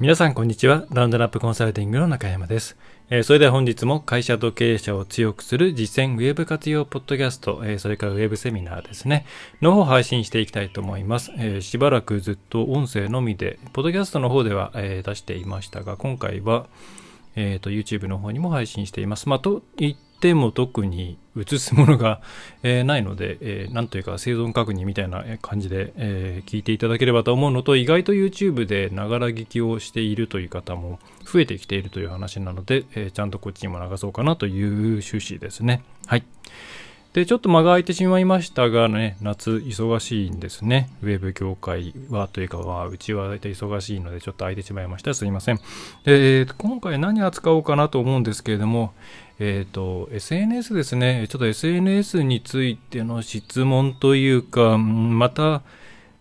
皆さんこんにちは。ラウンドラップコンサルティングの中山です。えー、それでは本日も会社と経営者を強くする実践ウェブ活用ポッドキャスト、えー、それからウェブセミナーですね、の方を配信していきたいと思います。えー、しばらくずっと音声のみで、ポッドキャストの方では、え出していましたが、今回は、えーと、YouTube の方にも配信しています。まあ、と言っても特に映すものが、えー、ないので、えー、なんというか生存確認みたいな感じで、えー、聞いていただければと思うのと、意外と YouTube でながら聞きをしているという方も増えてきているという話なので、えちゃんとこっちにも流そうかなという趣旨ですね。はい。で、ちょっと間が空いてしまいましたがね、夏忙しいんですね。ウェブ業界はというかは、うちは大体忙しいのでちょっと空いてしまいました。すいません。で、今回何扱おうかなと思うんですけれども、えっ、ー、と、SNS ですね。ちょっと SNS についての質問というか、また、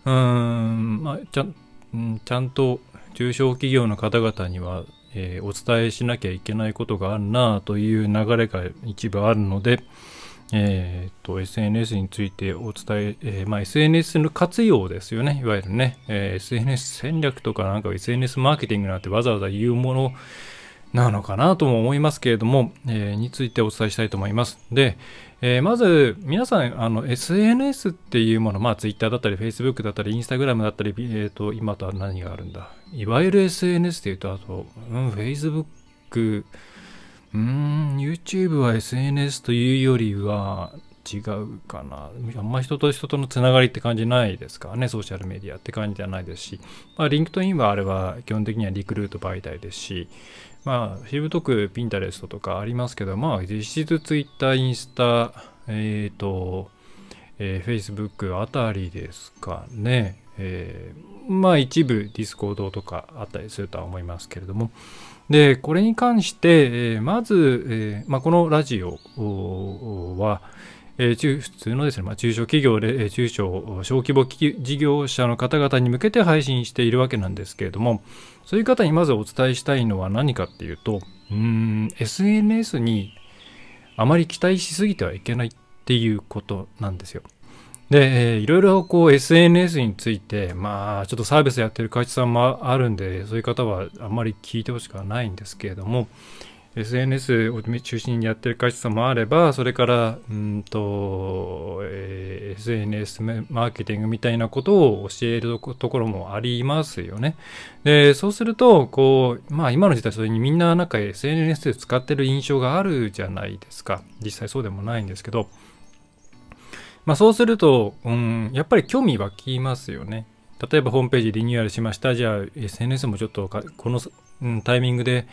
うん、まあ、ちゃん、ちゃんと中小企業の方々には、えー、お伝えしなきゃいけないことがあるなという流れが一部あるので、えーと、SNS についてお伝ええー、まあ、SNS の活用ですよね、いわゆるね、えー、SNS 戦略とかなんか SNS マーケティングなんてわざわざ言うものなのかなとも思いますけれども、えー、についてお伝えしたいと思います。で、えー、まず皆さんあの SNS っていうもの、まあ、Twitter だったり Facebook だったり Instagram だったり、えーと、今とは何があるんだいわゆる SNS っていうとあと、うん、Facebook うん、YouTube は SNS というよりは違うかな。あんま人と人とのつながりって感じないですからね、ソーシャルメディアって感じではないですし、まあ、 LinkedIn はあれは基本的にはリクルート媒体ですし、まあ、しぶとく Pinterest とかありますけど、まあ、実質ツイッター、インスタ、えっ、ー、と、えー、Facebook あたりですかね。えー、まあ一部 Discord とかあったりするとは思いますけれども、で、これに関して、えー、まず、えーまあ、このラジオは、えー、普通のですね、まあ、中小企業で、え、中小小規模事業者の方々に向けて配信しているわけなんですけれども、そういう方にまずお伝えしたいのは何かっていうと、うん、SNS にあまり期待しすぎてはいけないっていうことなんですよ。で、えー、いろいろこう SNS について、まあ、ちょっとサービスやってる会社さんもあるんで、そういう方はあんまり聞いてほしくはないんですけれども、SNS を中心にやってる会社さんもあれば、それから、うんと、えー、SNS マーケティングみたいなことを教えるところもありますよね。で、そうすると、こう、まあ今の時代それにみんななんか SNS で使ってる印象があるじゃないですか。実際そうでもないんですけど、まあ、そうすると、うん、やっぱり興味湧きますよね。例えばホームページリニューアルしました。じゃあ SNS もちょっとこの、タイミングで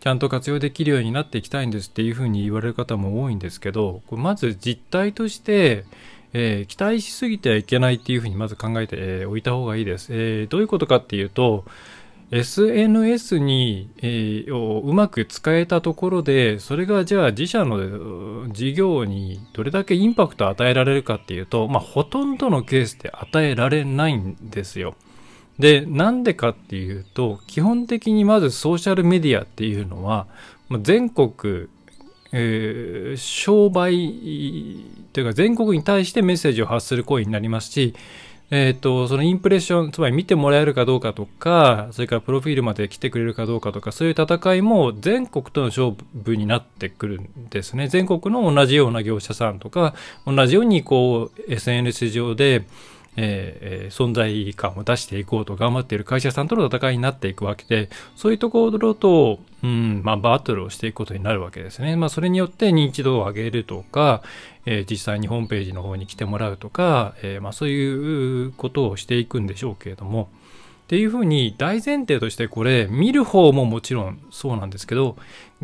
ちゃんと活用できるようになっていきたいんですっていうふうに言われる方も多いんですけど、まず実態として、えー、期待しすぎてはいけないっていうふうにまず考えておいた方がいいです。えー、どういうことかっていうと、SNS に、えー、をうまく使えたところで、それがじゃあ自社の事業にどれだけインパクトを与えられるかっていうと、まあ、ほとんどのケースで与えられないんですよ。で、なんでかっていうと、基本的にまずソーシャルメディアっていうのは、全国、えー、商売というか全国に対してメッセージを発する行為になりますし、えっ、ー、と、そのインプレッション、つまり見てもらえるかどうかとか、それからプロフィールまで来てくれるかどうかとか、そういう戦いも全国との勝負になってくるんですね。全国の同じような業者さんとか、同じようにこう、SNS 上で、えー、存在感を出していこうと頑張っている会社さんとの戦いになっていくわけで、そういうところと、うん、まあ、バトルをしていくことになるわけですね。まあ、それによって認知度を上げるとか、えー、実際にホームページの方に来てもらうとか、えー、まあ、そういうことをしていくんでしょうけれども、っていうふうに大前提としてこれ見る方ももちろんそうなんですけど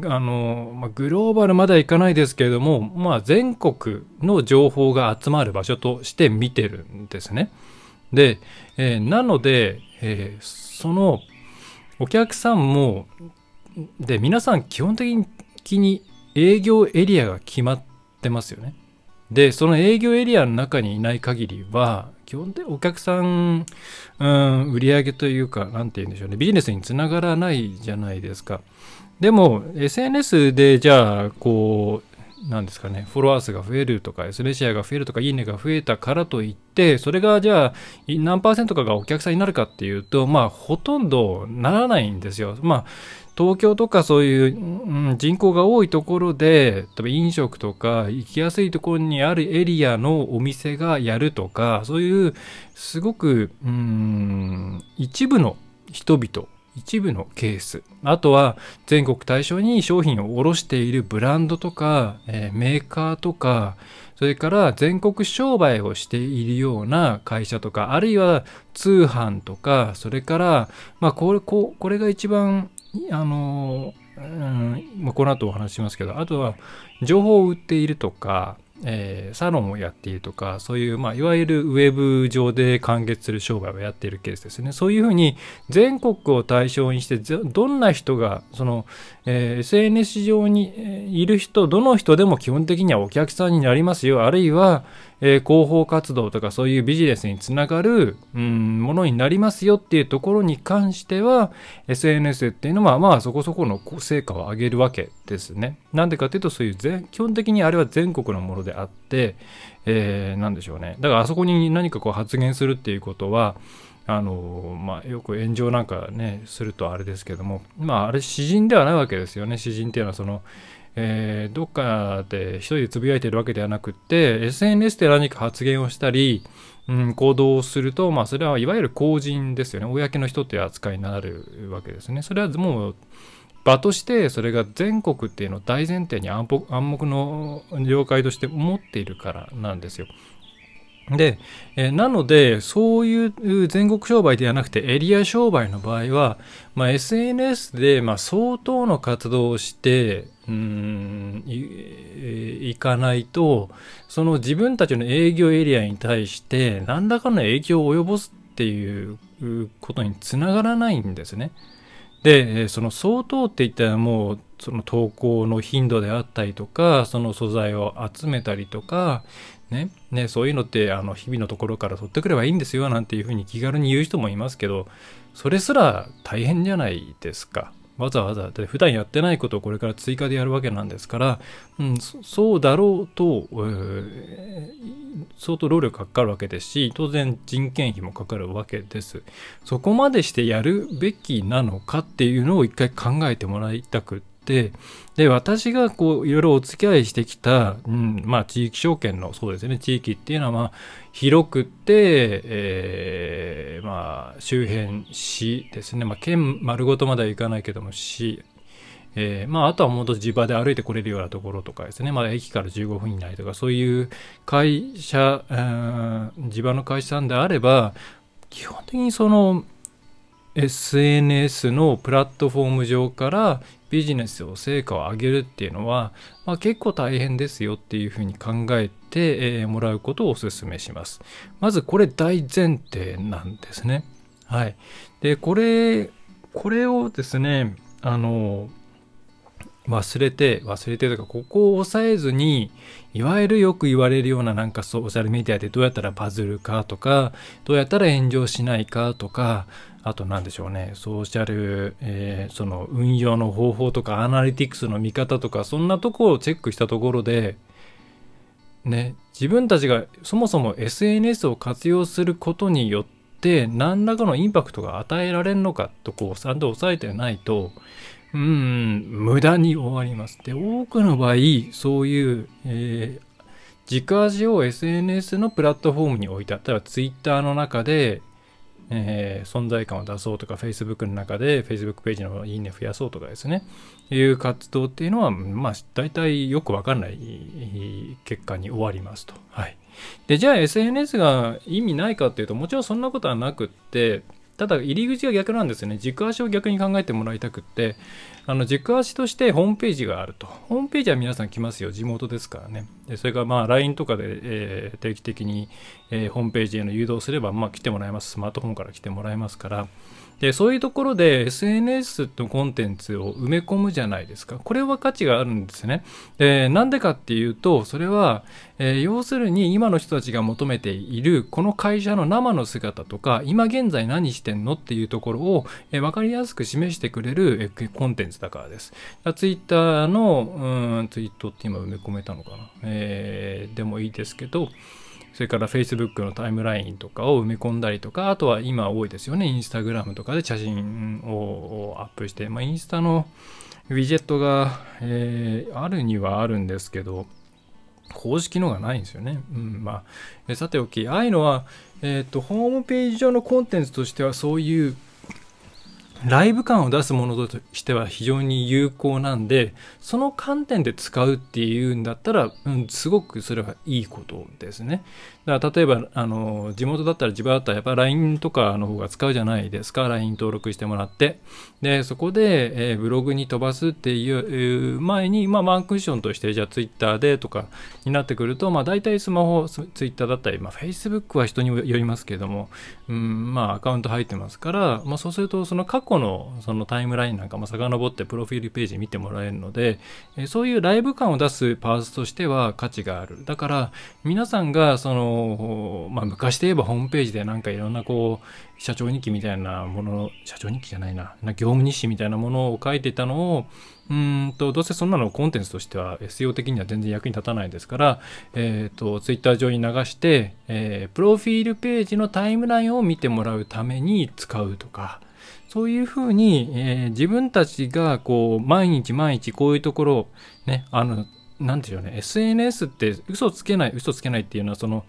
あの、まあ、グローバルまではいかないですけれども、まあ、全国の情報が集まる場所として見てるんですね。で、えー、なので、えー、そのお客さんもで皆さん基本的に営業エリアが決まってますよね。でその営業エリアの中にいない限りは基本的にお客さん、うん、売り上げというか、なんて言うんでしょうね、ビジネスにつながらないじゃないですか。でも、SNS でじゃあ、こう、なんですかね、フォロワー数が増えるとか、S レシェアが増えるとか、いいねが増えたからといって、それがじゃあ、何パーセントかがお客さんになるかっていうと、まあ、ほとんどならないんですよ。まあ、東京とかそういう、うん、人口が多いところで、例えば飲食とか行きやすいところにあるエリアのお店がやるとか、そういうすごく、うん、一部の人々、一部のケース。あとは全国対象に商品を卸しているブランドとか、えー、メーカーとか、それから全国商売をしているような会社とか、あるいは通販とか、それから、まあこれ、ここれが一番あの、うんまあ、この後お話ししますけど、あとは情報を売っているとか、えー、サロンをやっているとか、そういう、まあ、いわゆるウェブ上で完結する商売をやっているケースですね。そういうふうに全国を対象にして、どんな人が、その、えー、SNS 上にいる人、どの人でも基本的にはお客さんになりますよ。あるいは、えー、広報活動とかそういうビジネスにつながる、うん、ものになりますよっていうところに関しては SNS っていうのはまあそこそこの成果を上げるわけですね。なんでかっていうとそういう全基本的にあれは全国のものであって、えー、なんでしょうね。だからあそこに何かこう発言するっていうことはあのまあ、よく炎上なんかねするとあれですけどもまああれ詩人ではないわけですよね。詩人っていうのはそのえー、どっかで一人でつぶやいてるわけではなくて SNS で何か発言をしたり、うん、行動をすると、まあ、それはいわゆる公人ですよね。公の人っていう扱いになるわけですね。それはもう場としてそれが全国っていうのを大前提に暗黙の了解として持っているからなんですよ。で、えなので、そういう全国商売ではなくてエリア商売の場合は、まあ、SNS でま相当の活動をして、うん、いかないと、その自分たちの営業エリアに対して何らかの影響を及ぼすっていうことにつながらないんですね。で、その相当って言ったらもう、その投稿の頻度であったりとか、その素材を集めたりとか、ね、ね、そういうのってあの日々のところから取ってくればいいんですよなんていうふうに気軽に言う人もいますけどそれすら大変じゃないですか。わざわざ普段やってないことをこれから追加でやるわけなんですから、うん、そうだろうと、えー、相当労力かかるわけですし当然人件費もかかるわけですそこまでしてやるべきなのかっていうのを一回考えてもらいたくてってで私がこういろいろお付き合いしてきた、うんまあ、地域証券のそうですね地域っていうのはまあ広くて、えー、まあ周辺市ですね、まあ、県丸ごとまではいかないけども市。えー、まあ、あとはもっと地場で歩いてこれるようなところとかですね、まあ、駅から15分以内とか、そういう会社、地場の会社さんであれば、基本的にその、SNS のプラットフォーム上からビジネスを成果を上げるっていうのは、まあ、結構大変ですよっていうふうに考えて、え、もらうことをお勧めします。まずこれ大前提なんですね。はい。で、これ、これをですね、あの、忘れて、忘れてとか、ここを抑えずに、いわゆるよく言われるようななんかソーシャルメディアでどうやったらバズるかとか、どうやったら炎上しないかとか、あと何でしょうね、ソーシャル、えー、その運用の方法とか、アナリティクスの見方とか、そんなとこをチェックしたところで、ね、自分たちがそもそも SNS を活用することによって、何らかのインパクトが与えられるのかとこうちゃんと押さえてないと、うん、無駄に終わります。で、多くの場合、そういう、えー、軸足を SNS のプラットフォームに置いた。例えば Twitter の中で、えー、存在感を出そうとか Facebook の中で Facebook ページのいいね増やそうとかですねいう活動っていうのはまあ大体よくわかんない結果に終わりますと。はい、でじゃあ SNS が意味ないかっていうともちろんそんなことはなくってただ入り口が逆なんですよね。軸足を逆に考えてもらいたくって。あの軸足としてホームページがあると。ホームページは皆さん来ますよ。地元ですからね。でそれからまあ LINE とかで、えー、定期的に、えー、ホームページへの誘導すれば、まあ、来てもらえます。スマートフォンから来てもらえますから、でそういうところで SNS のコンテンツを埋め込むじゃないですか。これは価値があるんですね。でなんでかっていうと、それは、えー、要するに今の人たちが求めているこの会社の生の姿とか、今現在何してんのっていうところを、えー、分かりやすく示してくれる、えー、コンテンツだからです。ツイッターの、うん、ツイートって今埋め込めたのかな。えー、でもいいですけど、それから Facebook のタイムラインとかを埋め込んだりとか、あとは今多いですよね、Instagram とかで写真をアップして、まあ、インスタのウィジェットが、えー、あるにはあるんですけど、公式のがないんですよね。うん、まあ、さておき、ああいうのは、えっ、ー、と、ホームページ上のコンテンツとしてはそういうライブ感を出すものとしては非常に有効なんで、その観点で使うっていうんだったら、うん、すごくそれはいいことですね。だから例えば、あの、地元だったら自分だったらやっぱ LINE とかの方が使うじゃないですか。LINE 登録してもらって。で、そこで、えー、ブログに飛ばすっていう前に、まあ、ワンクッションとして、じゃあ Twitter でとかになってくると、まあ、大体スマホ、Twitter だったり、まあ、Facebook は人によりますけども、うん、まあ、アカウント入ってますから、まあ、そうすると、その過去のそのタイムラインなんかも遡ってプロフィールページ見てもらえるので、えそういうライブ感を出すパーツとしては価値がある。だから、皆さんが、その、まあ、昔で言えばホームページでなんかいろんなこう社長日記みたいなもの社長日記じゃないな。業務日誌みたいなものを書いてたのをうんとどうせそんなのコンテンツとしては SEO 的には全然役に立たないですから、えーと、Twitter 上に流して、えー、プロフィールページのタイムラインを見てもらうために使うとかそういうふうに、えー、自分たちがこう毎日毎日こういうところねあのなんていうね SNS って嘘つけない嘘つけないっていうのはその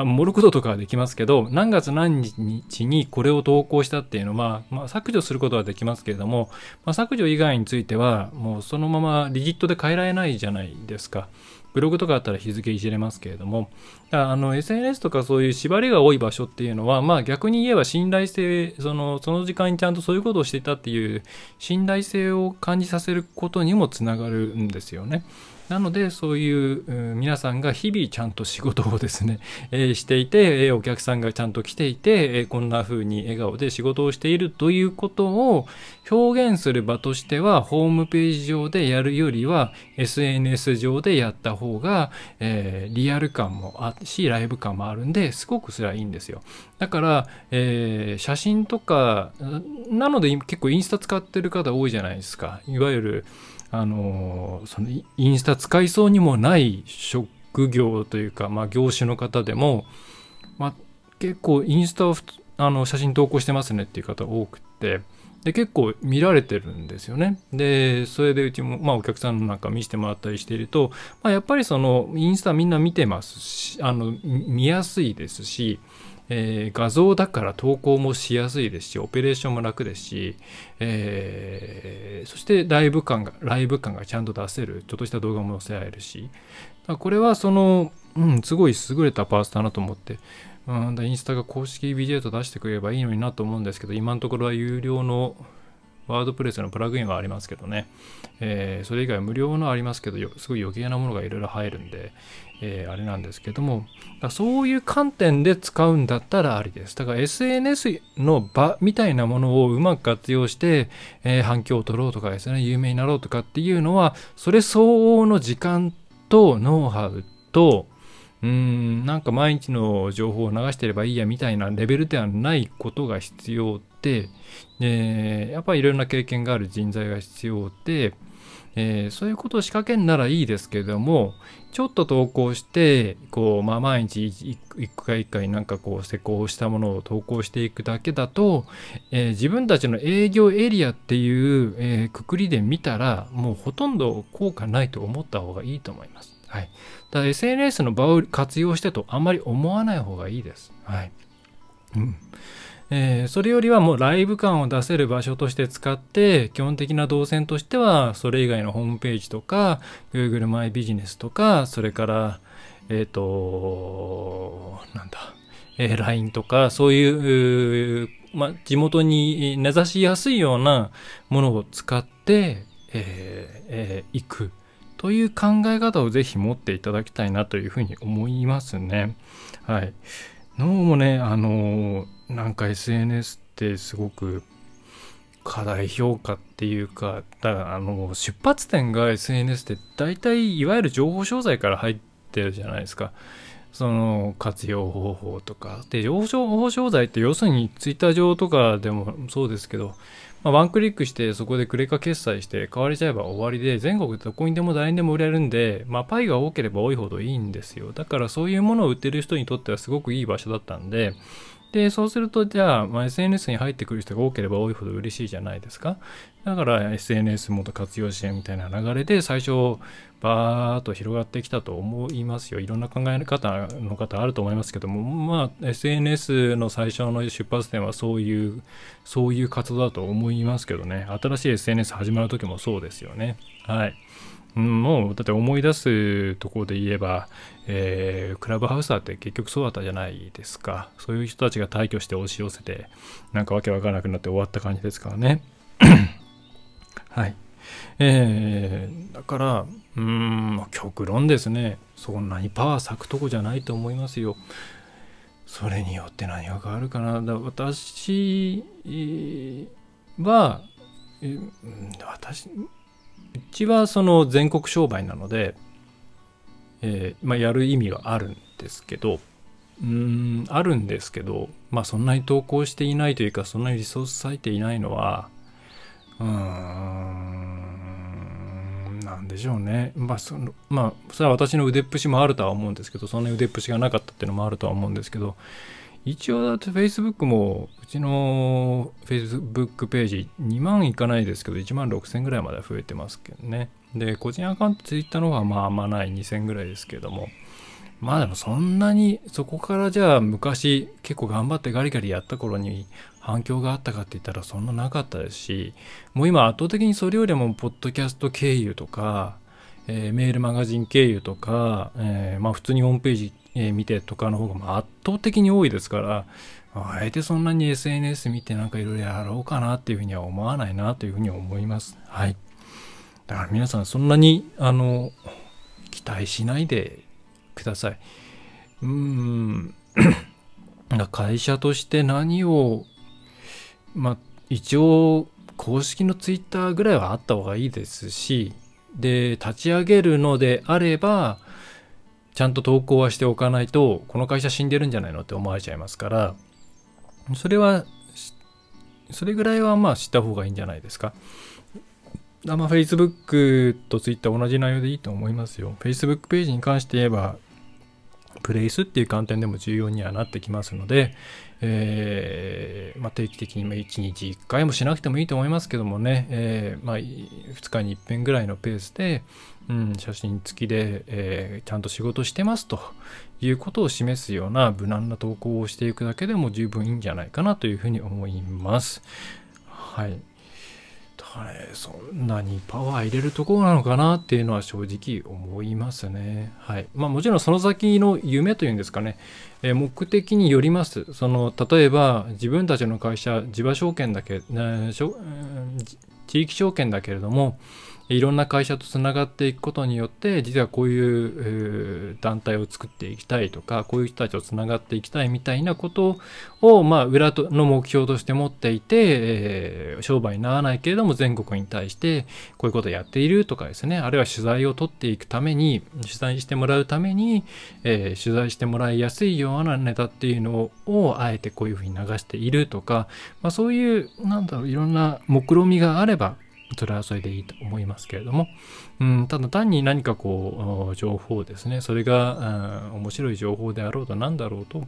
あモルクドとかはできますけど、何月何日にこれを投稿したっていうのは、まあ、削除することはできますけれども、まあ、削除以外については、もうそのままリジットで変えられないじゃないですか。ブログとかだったら日付いじれますけれども、あの SNS とかそういう縛りが多い場所っていうのは、まあ逆に言えば信頼性、そのその時間にちゃんとそういうことをしていたっていう信頼性を感じさせることにもつながるんですよね。なのでそういう皆さんが日々ちゃんと仕事をですね、え、していて、え、お客さんがちゃんと来ていて、え、こんな風に笑顔で仕事をしているということを表現する場としてはホームページ上でやるよりは SNS 上でやった方が、え、リアル感もあるしライブ感もあるんですごくそれはいいんですよ。だから、え、写真とかなので結構インスタ使ってる方多いじゃないですか。いわゆるあのそのインスタ使いそうにもない職業というか、まあ、業種の方でも、まあ、結構インスタをあの写真投稿してますねっていう方多くてで結構見られてるんですよね。でそれでうちも、まあ、お客さんなんか見せてもらったりしていると、まあ、やっぱりそのインスタみんな見てますしあの見やすいですしえー、画像だから投稿もしやすいですし、オペレーションも楽ですし、えー、そしてライブ感が、ライブ感がちゃんと出せる、ちょっとした動画も載せられるし、これはその、うん、すごい優れたパースだなと思って、うん、インスタが公式ビデオと出してくれればいいのになと思うんですけど、今のところは有料のワードプレスのプラグインはありますけどね、えー、それ以外無料のありますけど、すごい余計なものがいろいろ入るんで、えー、あれなんですけども、そういう観点で使うんだったらありです。だから SNS の場みたいなものをうまく活用して、えー、反響を取ろうとかですね、有名になろうとかっていうのは、それ相応の時間とノウハウと、うん、なんか毎日の情報を流してればいいやみたいなレベルではないことが必要で、でやっぱりいろんな経験がある人材が必要で、えー、そういうことを仕掛けんならいいですけども、ちょっと投稿して、こう、まあ、毎日一回一回なんかこう施工したものを投稿していくだけだと、えー、自分たちの営業エリアっていう、えー、くくりで見たら、もうほとんど効果ないと思った方がいいと思います。はい。だ SNS の場を活用してとあんまり思わない方がいいです。はい。うん。えー、それよりはもうライブ感を出せる場所として使って、基本的な動線としては、それ以外のホームページとか、Google マイビジネスとか、それから、えっ、ー、と、なんだ、えー、LINE とか、そういう、ま、地元に根ざしやすいようなものを使って、えーえー、行く。という考え方をぜひ持っていただきたいなというふうに思いますね。はい。どうもね、あのなんか SNS ってすごく過大評価っていうか、だからあの出発点が SNS って大体いわゆる情報商材から入ってるじゃないですか。その活用方法とか。で、情報商材って要するにツイッター上とかでもそうですけど、まあ、ワンクリックしてそこでクレカ決済して買われちゃえば終わりで全国どこにでも誰にでも売れるんで、まあ、パイが多ければ多いほどいいんですよだからそういうものを売ってる人にとってはすごくいい場所だったんでで、そうすると、じゃあ、まあ、SNS に入ってくる人が多ければ多いほど嬉しいじゃないですか。だから、SNS もっと活用支援みたいな流れで、最初、バーっと広がってきたと思いますよ。いろんな考え方の方あると思いますけども、まあ、SNS の最初の出発点はそういう、そういう活動だと思いますけどね。新しい SNS 始まる時もそうですよね。はい。うん、もうだって思い出すところで言えば、えー、クラブハウスだって結局そうだったじゃないですか。そういう人たちが退去して押し寄せてなんかわけわからなくなって終わった感じですからね。はい。えー、だからうん極論ですね。そんなにパワー咲くとこじゃないと思いますよ。それによって何が変わるかな。だ私は、私うちはその全国商売なので、えー、まあ、やる意味はあるんですけどうんあるんですけどまあそんなに投稿していないというかそんなにリソース割いていないのはうーんなんでしょうねまあそのまあそれは私の腕っぷしもあるとは思うんですけどそんなに腕っぷしがなかったっていうのもあるとは思うんですけど一応だって Facebook もうちの Facebook ページ2万いかないですけど1万6000ぐらいまで増えてますけどね。で、個人アカウント Twitter の方はまああんまない2000ぐらいですけども。まあでもそんなにそこからじゃあ昔結構頑張ってガリガリやった頃に反響があったかって言ったらそんななかったですしもう今圧倒的にそれよりもポッドキャスト経由とか、えー、メールマガジン経由とか、えー、まあ普通にホームページえー、見てとかの方が圧倒的に多いですから、あえてそんなに SNS 見てなんかいろいろやろうかなっていうふうには思わないなというふうに思います。はい。だから皆さんそんなに、あの、期待しないでください。うーん。会社として何を、まあ、一応、公式のツイッターぐらいはあった方がいいですし、で、立ち上げるのであれば、ちゃんと投稿はしておかないと、この会社死んでるんじゃないのって思われちゃいますから、それは、それぐらいはまあ知った方がいいんじゃないですか。まあ、Facebook と Twitter 同じ内容でいいと思いますよ。Facebook ページに関して言えば、プレイスっていう観点でも重要にはなってきますので、えー、まあ、定期的に1日1回もしなくてもいいと思いますけどもね、えー、まあ、2日に1遍ぐらいのペースで、うん、写真付きで、えー、ちゃんと仕事してますということを示すような無難な投稿をしていくだけでも十分いいんじゃないかなというふうに思います。はい。ね、そんなにパワー入れるところなのかなっていうのは正直思いますね。はい。まあもちろんその先の夢というんですかね、え目的によります。その、例えば自分たちの会社、地場証券だけ、ね、地域証券だけれども、いろんな会社とつながっていくことによって実はこういう団体を作っていきたいとかこういう人たちとつながっていきたいみたいなことを、まあ、裏の目標として持っていて、えー、商売にならないけれども全国に対してこういうことをやっているとかですね。あるいは取材を取っていくために取材してもらうために、えー、取材してもらいやすいようなネタっていうのをあえてこういうふうに流しているとか、まあ、そういうなんだろういろんな目論みがあればそれはそれでいいと思いますけれども、うん、ただ単に何かこう情報ですねそれが、面白い情報であろうと何だろうと、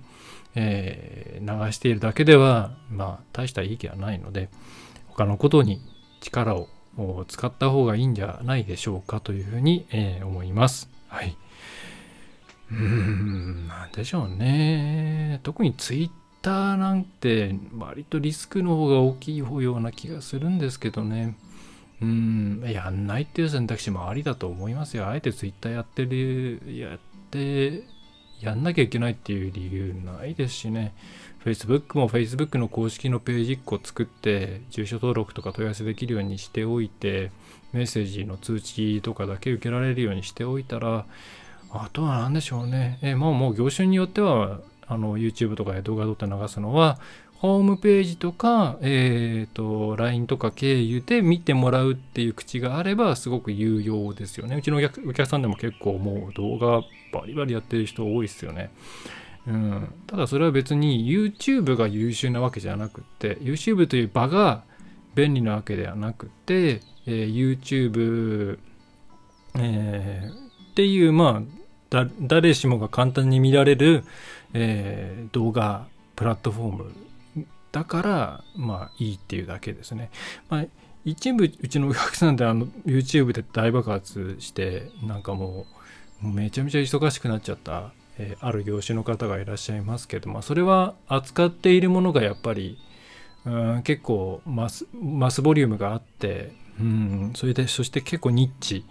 えー、流しているだけではまあ大した意義はないので他のことに力を使った方がいいんじゃないでしょうかというふうに、えー、思います。はい。うーん、なんでしょうね。特にツイッターなんて割とリスクの方が大きい方ような気がするんですけどね。うん、やんないっていう選択肢もありだと思いますよ。あえてツイッターやってる、やってやんなきゃいけないっていう理由ないですしね。Facebook も Facebook の公式のページ1個作って住所登録とか問い合わせできるようにしておいてメッセージの通知とかだけ受けられるようにしておいたらあとは何でしょうね。えまあもう業種によってはあの YouTube とかで動画撮って流すのはホームページとか、えっ、ー、と、LINE とか経由で見てもらうっていう口があればすごく有用ですよね。うちのお客さんでも結構もう動画バリバリやってる人多いですよね。うん、ただそれは別に YouTube が優秀なわけじゃなくって YouTube という場が便利なわけではなくて、えー、YouTube、えー、っていうまあ誰しもが簡単に見られる、えー、動画プラットフォームだからまあいいっていうだけですね。まあ一部うちのお客さんであの YouTube で大爆発してなんかもうめちゃめちゃ忙しくなっちゃったえー、ある業種の方がいらっしゃいますけど、まあ、それは扱っているものがやっぱり、うん、結構マスマスボリュームがあって、うん、それでそして結構ニッチ、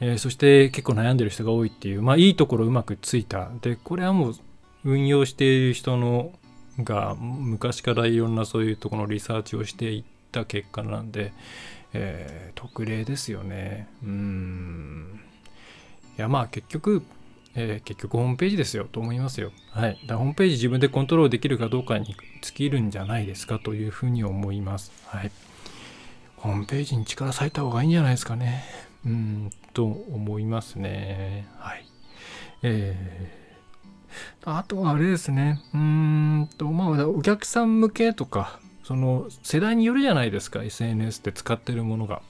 えー、そして結構悩んでる人が多いっていう、まあ、いいところうまくついたでこれはもう運用している人のが昔からいろんなそういうところのリサーチをしていった結果なんで、えー、特例ですよねうんいやまあ結局えー、結局ホームページですよと思いますよ。はい。だホームページ自分でコントロールできるかどうかに尽きるんじゃないですかというふうに思います。はい。ホームページに力割いた方がいいんじゃないですかね。うん、と思いますね。はい。えー、あとはあれですね。うんと、まあ、お客さん向けとか、その世代によるじゃないですか、SNS で使ってるものが。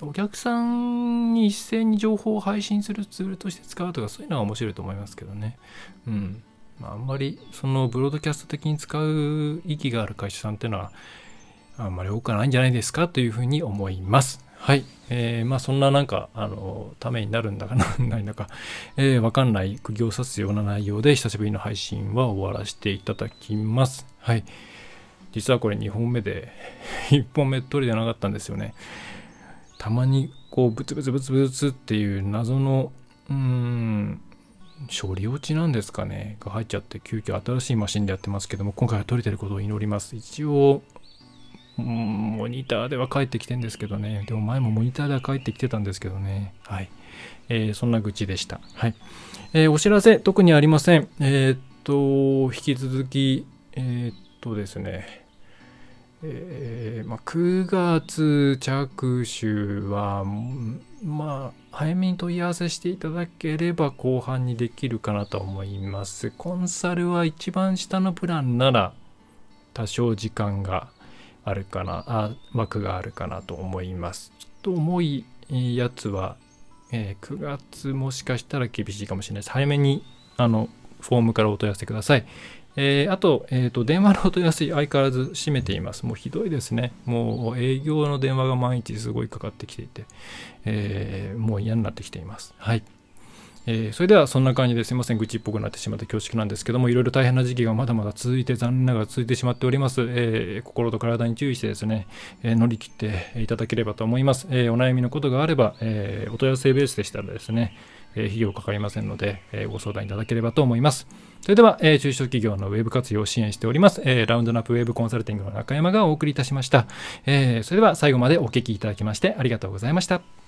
お客さんに一斉に情報を配信するツールとして使うとかそういうのは面白いと思いますけどね。うん。まあ、あんまりそのブロードキャスト的に使う意義がある会社さんっていうのはあんまり多くないんじゃないですかというふうに思います。はい。えー、まあそんななんか、あの、ためになるんだかなん ないんだか、えー、わかんない釘を刺すような内容で久しぶりの配信は終わらせていただきます。はい。実はこれ2本目で、1本目取りでなかったんですよね。たまにこうブツブツブツブツっていう謎のうーん処理落ちなんですかねが入っちゃって急遽新しいマシンでやってますけども今回は取れてることを祈ります一応モニターでは帰ってきてんですけどね。でも前もモニターでは帰ってきてたんですけどね。はい、えー、そんな愚痴でした。はい、えー、お知らせ特にありません。えー、っと引き続きえー、っとですね。えー、まあ、9月着手は、まあ、早めに問い合わせしていただければ後半にできるかなと思います。コンサルは一番下のプランなら多少時間があるかな、あ、枠があるかなと思います。ちょっと重いやつは、えー、9月もしかしたら厳しいかもしれないです。早めにあのフォームからお問い合わせください。えー、あと、えーと、電話のお問い合わせ相変わらず閉めています。もうひどいですね。もう営業の電話が毎日すごいかかってきていて、えー、もう嫌になってきています。はい。えー、それではそんな感じですいません、愚痴っぽくなってしまって恐縮なんですけども、いろいろ大変な時期がまだまだ続いて、残念ながら続いてしまっております。えー、心と体に注意してですね、えー、乗り切っていただければと思います。えお悩みのことがあれば、えお問い合わせベースでしたらですね、え費用かかりませんので、えご相談いただければと思います。それでは、え、中小企業のウェブ活用を支援しております、え、ラウンドナップウェブコンサルティングの中山がお送りいたしました。え、それでは最後までお聞きいただきましてありがとうございました。